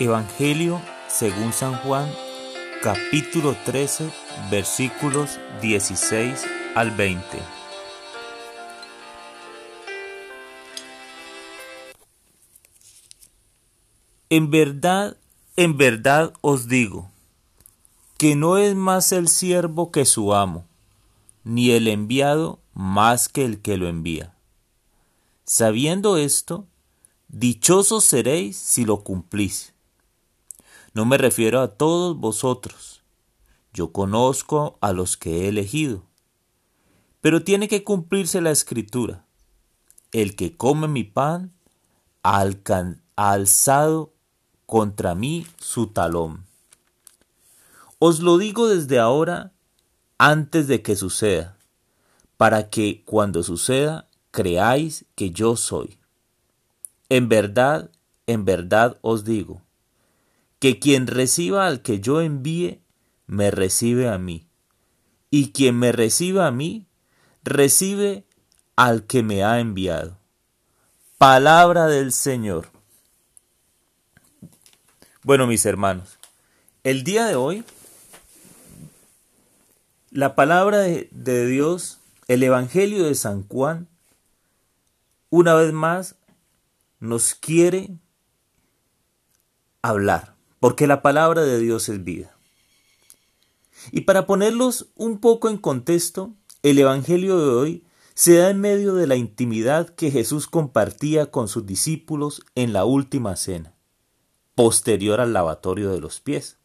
Evangelio según San Juan, capítulo 13, versículos 16 al 20. En verdad, en verdad os digo, que no es más el siervo que su amo, ni el enviado más que el que lo envía. Sabiendo esto, dichosos seréis si lo cumplís. No me refiero a todos vosotros. Yo conozco a los que he elegido. Pero tiene que cumplirse la escritura. El que come mi pan ha alzado contra mí su talón. Os lo digo desde ahora, antes de que suceda, para que cuando suceda creáis que yo soy. En verdad, en verdad os digo, que quien reciba al que yo envíe, me recibe a mí, y quien me reciba a mí, recibe al que me ha enviado. Palabra del Señor. Bueno, mis hermanos, el día de hoy, la palabra de, de Dios, el Evangelio de San Juan, una vez más nos quiere hablar porque la palabra de Dios es vida. Y para ponerlos un poco en contexto, el Evangelio de hoy se da en medio de la intimidad que Jesús compartía con sus discípulos en la última cena, posterior al lavatorio de los pies.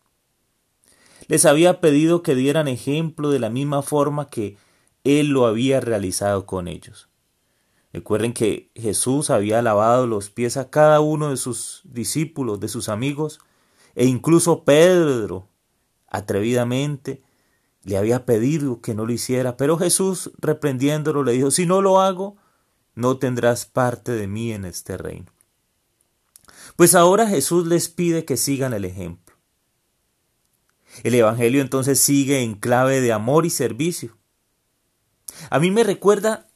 Les había pedido que dieran ejemplo de la misma forma que Él lo había realizado con ellos. Recuerden que Jesús había lavado los pies a cada uno de sus discípulos, de sus amigos, e incluso Pedro, atrevidamente, le había pedido que no lo hiciera, pero Jesús, reprendiéndolo, le dijo, si no lo hago, no tendrás parte de mí en este reino. Pues ahora Jesús les pide que sigan el ejemplo. El Evangelio entonces sigue en clave de amor y servicio. A mí me recuerda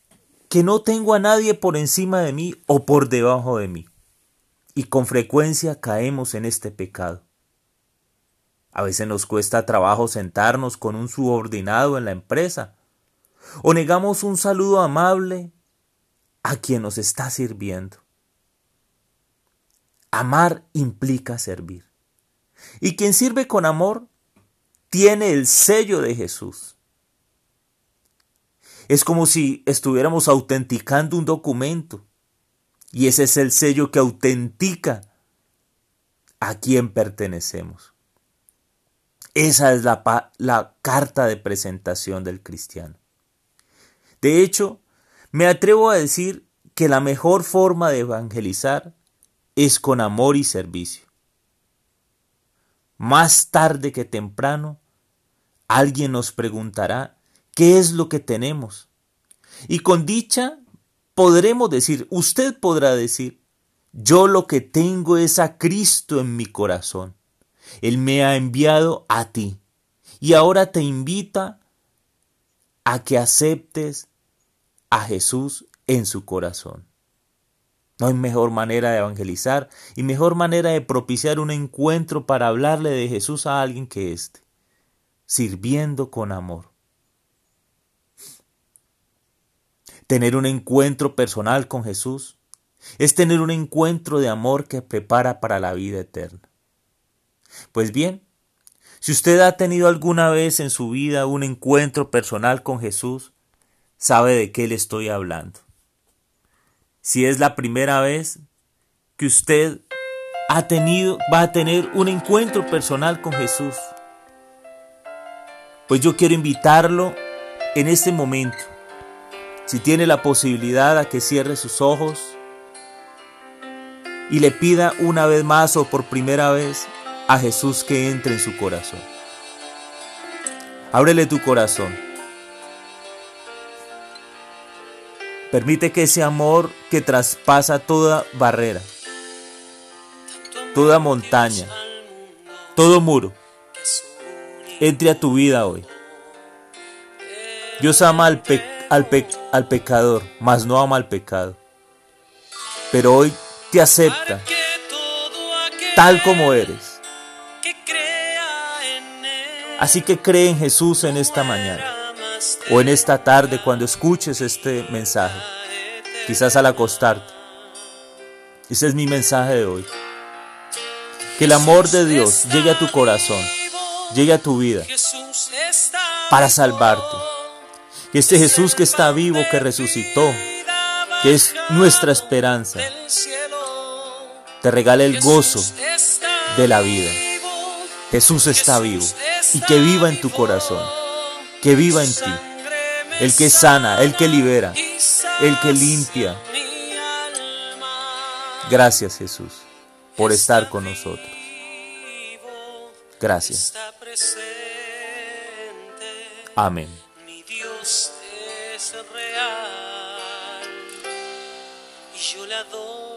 que no tengo a nadie por encima de mí o por debajo de mí. Y con frecuencia caemos en este pecado. A veces nos cuesta trabajo sentarnos con un subordinado en la empresa. O negamos un saludo amable a quien nos está sirviendo. Amar implica servir. Y quien sirve con amor tiene el sello de Jesús. Es como si estuviéramos autenticando un documento. Y ese es el sello que autentica a quien pertenecemos. Esa es la, la carta de presentación del cristiano. De hecho, me atrevo a decir que la mejor forma de evangelizar es con amor y servicio. Más tarde que temprano, alguien nos preguntará qué es lo que tenemos. Y con dicha podremos decir, usted podrá decir, yo lo que tengo es a Cristo en mi corazón. Él me ha enviado a ti y ahora te invita a que aceptes a Jesús en su corazón. No hay mejor manera de evangelizar y mejor manera de propiciar un encuentro para hablarle de Jesús a alguien que éste, sirviendo con amor. Tener un encuentro personal con Jesús es tener un encuentro de amor que prepara para la vida eterna. Pues bien, si usted ha tenido alguna vez en su vida un encuentro personal con Jesús, sabe de qué le estoy hablando. Si es la primera vez que usted ha tenido, va a tener un encuentro personal con Jesús, pues yo quiero invitarlo en este momento, si tiene la posibilidad a que cierre sus ojos y le pida una vez más o por primera vez a Jesús que entre en su corazón. Ábrele tu corazón. Permite que ese amor que traspasa toda barrera, toda montaña, todo muro, entre a tu vida hoy. Dios ama al, al, pecador, mas no ama al pecado. Pero hoy te acepta tal como eres. Así que cree en Jesús en esta mañana o en esta tarde cuando escuches este mensaje, quizás al acostarte. Ese es mi mensaje de hoy. Que el amor de Dios llegue a tu corazón, llegue a tu vida para salvarte. Que este Jesús que está vivo, que resucitó, que es nuestra esperanza, te regale el gozo de la vida. Jesús está vivo y que viva en tu corazón, que viva en ti. El que sana, el que libera, el que limpia. Gracias Jesús por estar con nosotros. Gracias. Amén. Mi Dios es real y yo le adoro.